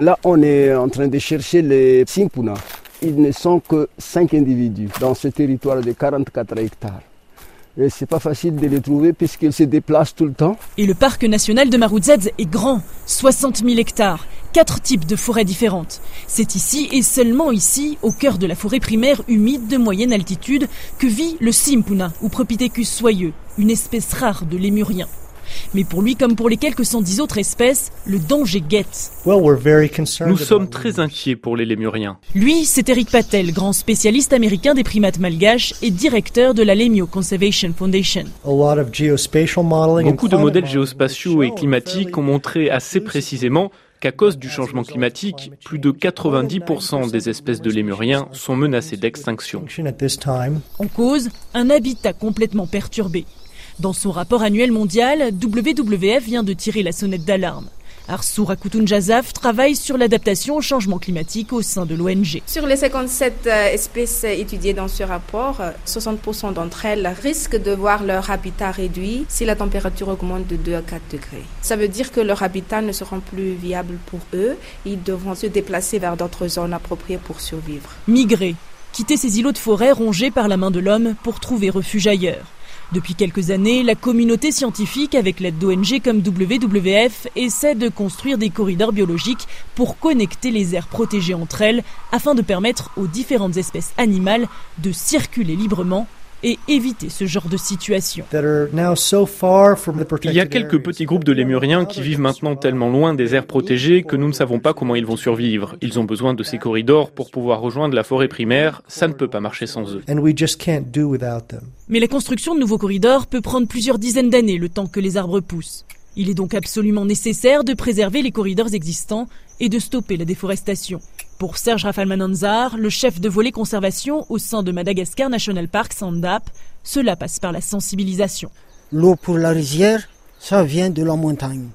Là, on est en train de chercher les Simpuna. Ils ne sont que 5 individus dans ce territoire de 44 hectares. Et c'est pas facile de les trouver puisqu'ils se déplacent tout le temps. Et le parc national de Maroudzedz est grand, 60 000 hectares, quatre types de forêts différentes. C'est ici et seulement ici, au cœur de la forêt primaire humide de moyenne altitude, que vit le Simpuna ou Propithecus soyeux, une espèce rare de lémurien. Mais pour lui, comme pour les quelques 110 autres espèces, le danger guette. Nous sommes très inquiets pour les lémuriens. Lui, c'est Eric Patel, grand spécialiste américain des primates malgaches et directeur de la Lemio Conservation Foundation. Beaucoup de modèles géospatiaux et climatiques ont montré assez précisément qu'à cause du changement climatique, plus de 90% des espèces de lémuriens sont menacées d'extinction. En cause, un habitat complètement perturbé. Dans son rapport annuel mondial, WWF vient de tirer la sonnette d'alarme. Arsour Jazaf travaille sur l'adaptation au changement climatique au sein de l'ONG. Sur les 57 euh, espèces étudiées dans ce rapport, 60% d'entre elles risquent de voir leur habitat réduit si la température augmente de 2 à 4 degrés. Ça veut dire que leur habitat ne sera plus viable pour eux. Ils devront se déplacer vers d'autres zones appropriées pour survivre. Migrer, quitter ces îlots de forêt rongés par la main de l'homme pour trouver refuge ailleurs. Depuis quelques années, la communauté scientifique, avec l'aide d'ONG comme WWF, essaie de construire des corridors biologiques pour connecter les aires protégées entre elles afin de permettre aux différentes espèces animales de circuler librement et éviter ce genre de situation. Il y a quelques petits groupes de lémuriens qui vivent maintenant tellement loin des aires protégées que nous ne savons pas comment ils vont survivre. Ils ont besoin de ces corridors pour pouvoir rejoindre la forêt primaire. Ça ne peut pas marcher sans eux. Mais la construction de nouveaux corridors peut prendre plusieurs dizaines d'années le temps que les arbres poussent. Il est donc absolument nécessaire de préserver les corridors existants et de stopper la déforestation. Pour Serge Rafalmananzar, le chef de volet conservation au sein de Madagascar National Park Sandap, cela passe par la sensibilisation. L'eau pour la rizière, ça vient de la montagne.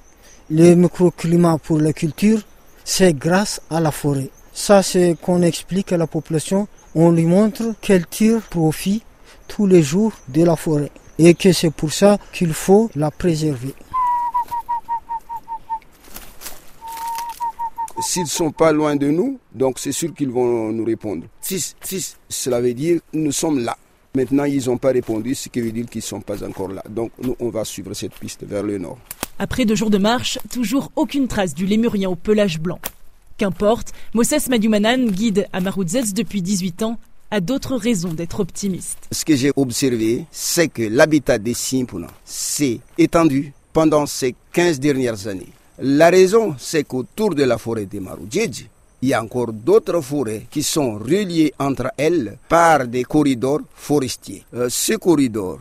Le microclimat pour la culture, c'est grâce à la forêt. Ça, c'est qu'on explique à la population. On lui montre qu'elle tire profit tous les jours de la forêt et que c'est pour ça qu'il faut la préserver. S'ils sont pas loin de nous, donc c'est sûr qu'ils vont nous répondre. Si, si, cela veut dire nous sommes là. Maintenant, ils n'ont pas répondu, ce qui veut dire qu'ils ne sont pas encore là. Donc, nous, on va suivre cette piste vers le nord. Après deux jours de marche, toujours aucune trace du lémurien au pelage blanc. Qu'importe, Moses Madumanan, guide à Maroudzez depuis 18 ans, a d'autres raisons d'être optimiste. Ce que j'ai observé, c'est que l'habitat des Simpuna s'est étendu pendant ces 15 dernières années. La raison, c'est qu'autour de la forêt de Maroudjedji, il y a encore d'autres forêts qui sont reliées entre elles par des corridors forestiers. Euh, ce corridor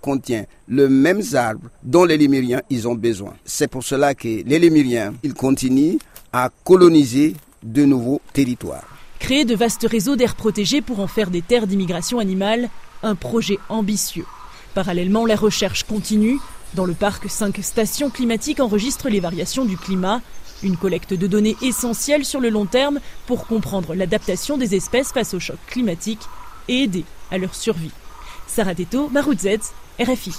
contient les mêmes arbres dont les Lémuriens ont besoin. C'est pour cela que les Lémuriens continuent à coloniser de nouveaux territoires. Créer de vastes réseaux d'aires protégées pour en faire des terres d'immigration animale, un projet ambitieux. Parallèlement, la recherche continue dans le parc, cinq stations climatiques enregistrent les variations du climat, une collecte de données essentielles sur le long terme pour comprendre l'adaptation des espèces face au choc climatique et aider à leur survie. Sarah Teto, Maroudzet, RFI.